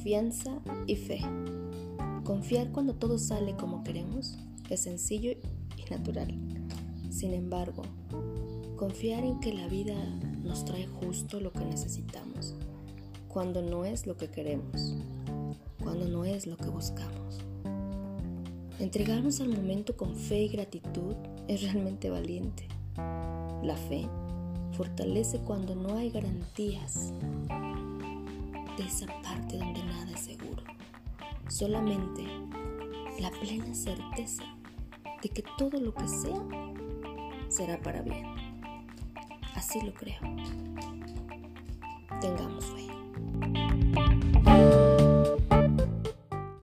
Confianza y fe. Confiar cuando todo sale como queremos es sencillo y natural. Sin embargo, confiar en que la vida nos trae justo lo que necesitamos, cuando no es lo que queremos, cuando no es lo que buscamos. Entregarnos al momento con fe y gratitud es realmente valiente. La fe fortalece cuando no hay garantías de esa parte donde nada es seguro. Solamente la plena certeza de que todo lo que sea será para bien. Así lo creo. Tengamos fe.